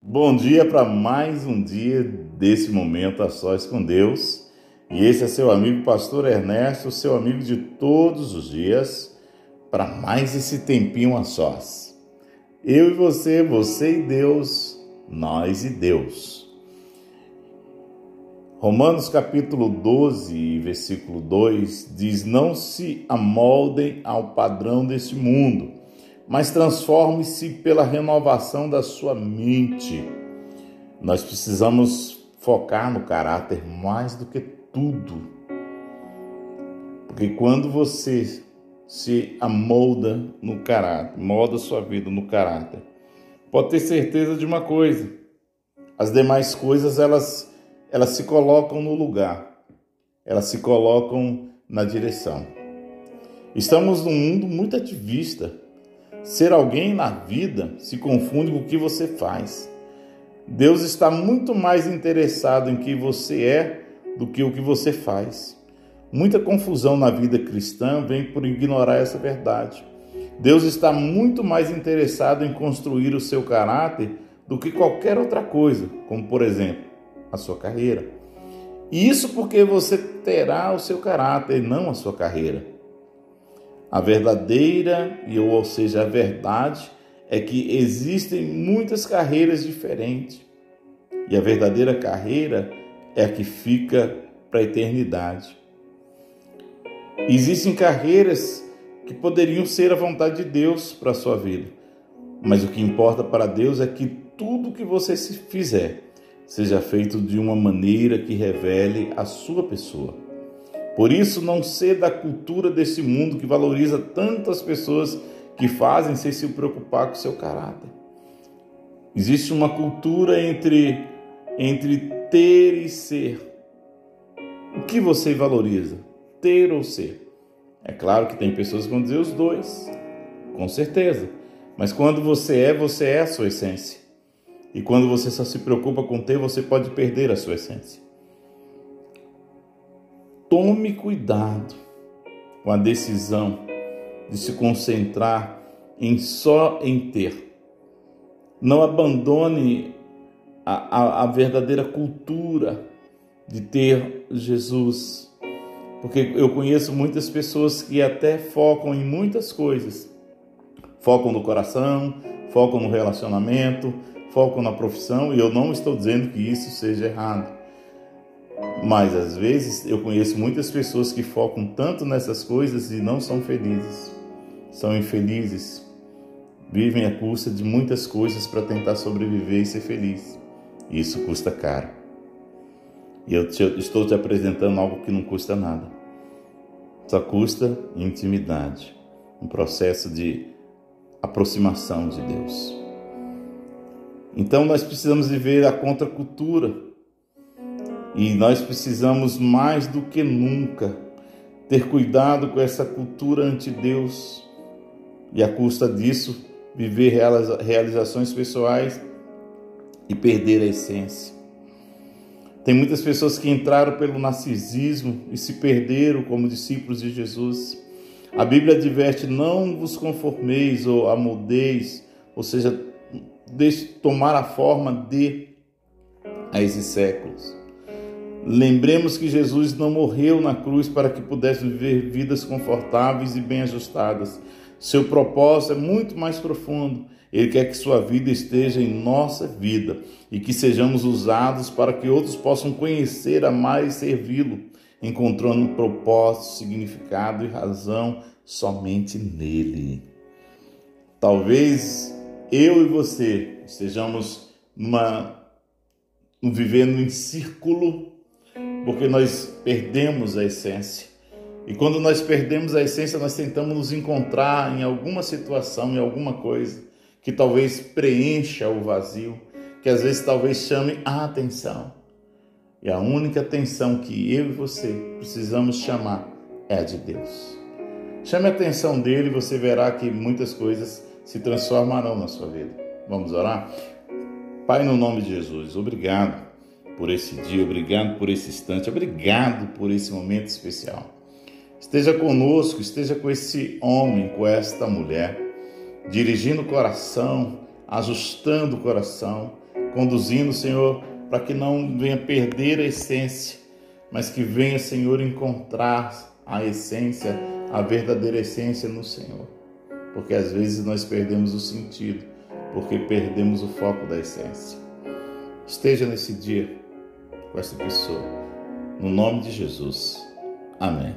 Bom dia para mais um dia desse momento a sós com Deus. E esse é seu amigo Pastor Ernesto, seu amigo de todos os dias, para mais esse tempinho a sós. Eu e você, você e Deus, nós e Deus. Romanos capítulo 12, versículo 2 diz: Não se amoldem ao padrão deste mundo mas transforme-se pela renovação da sua mente. Nós precisamos focar no caráter mais do que tudo. Porque quando você se amolda no caráter, molda sua vida no caráter, pode ter certeza de uma coisa: as demais coisas elas elas se colocam no lugar, elas se colocam na direção. Estamos num mundo muito ativista Ser alguém na vida se confunde com o que você faz. Deus está muito mais interessado em quem você é do que o que você faz. Muita confusão na vida cristã vem por ignorar essa verdade. Deus está muito mais interessado em construir o seu caráter do que qualquer outra coisa, como por exemplo, a sua carreira. E isso porque você terá o seu caráter, não a sua carreira. A verdadeira, ou seja, a verdade, é que existem muitas carreiras diferentes. E a verdadeira carreira é a que fica para a eternidade. Existem carreiras que poderiam ser a vontade de Deus para a sua vida. Mas o que importa para Deus é que tudo que você fizer seja feito de uma maneira que revele a sua pessoa. Por isso, não ser da cultura desse mundo que valoriza tantas pessoas que fazem sem se preocupar com seu caráter. Existe uma cultura entre, entre ter e ser. O que você valoriza? Ter ou ser? É claro que tem pessoas que vão dizer os dois, com certeza. Mas quando você é, você é a sua essência. E quando você só se preocupa com ter, você pode perder a sua essência. Tome cuidado com a decisão de se concentrar em só em ter. Não abandone a, a, a verdadeira cultura de ter Jesus. Porque eu conheço muitas pessoas que até focam em muitas coisas. Focam no coração, focam no relacionamento, focam na profissão, e eu não estou dizendo que isso seja errado. Mas às vezes eu conheço muitas pessoas que focam tanto nessas coisas e não são felizes, são infelizes, vivem à custa de muitas coisas para tentar sobreviver e ser feliz. Isso custa caro. E eu te, estou te apresentando algo que não custa nada, só custa intimidade, um processo de aproximação de Deus. Então nós precisamos viver a contracultura e nós precisamos mais do que nunca ter cuidado com essa cultura ante Deus e a custa disso viver realizações pessoais e perder a essência. Tem muitas pessoas que entraram pelo narcisismo e se perderam como discípulos de Jesus. A Bíblia adverte: não vos conformeis ou amoldeis, ou seja, deixe tomar a forma de a esses séculos. Lembremos que Jesus não morreu na cruz para que pudesse viver vidas confortáveis e bem ajustadas. Seu propósito é muito mais profundo. Ele quer que sua vida esteja em nossa vida e que sejamos usados para que outros possam conhecer, amar e servi-lo, encontrando propósito, significado e razão somente nele. Talvez eu e você estejamos numa vivendo em círculo porque nós perdemos a essência. E quando nós perdemos a essência, nós tentamos nos encontrar em alguma situação, em alguma coisa que talvez preencha o vazio, que às vezes talvez chame a atenção. E a única atenção que eu e você precisamos chamar é a de Deus. Chame a atenção dele e você verá que muitas coisas se transformarão na sua vida. Vamos orar? Pai, no nome de Jesus, obrigado por esse dia, obrigado por esse instante, obrigado por esse momento especial. Esteja conosco, esteja com esse homem, com esta mulher, dirigindo o coração, ajustando o coração, conduzindo, Senhor, para que não venha perder a essência, mas que venha, Senhor, encontrar a essência, a verdadeira essência no Senhor. Porque às vezes nós perdemos o sentido, porque perdemos o foco da essência. Esteja nesse dia com essa pessoa. No nome de Jesus. Amém.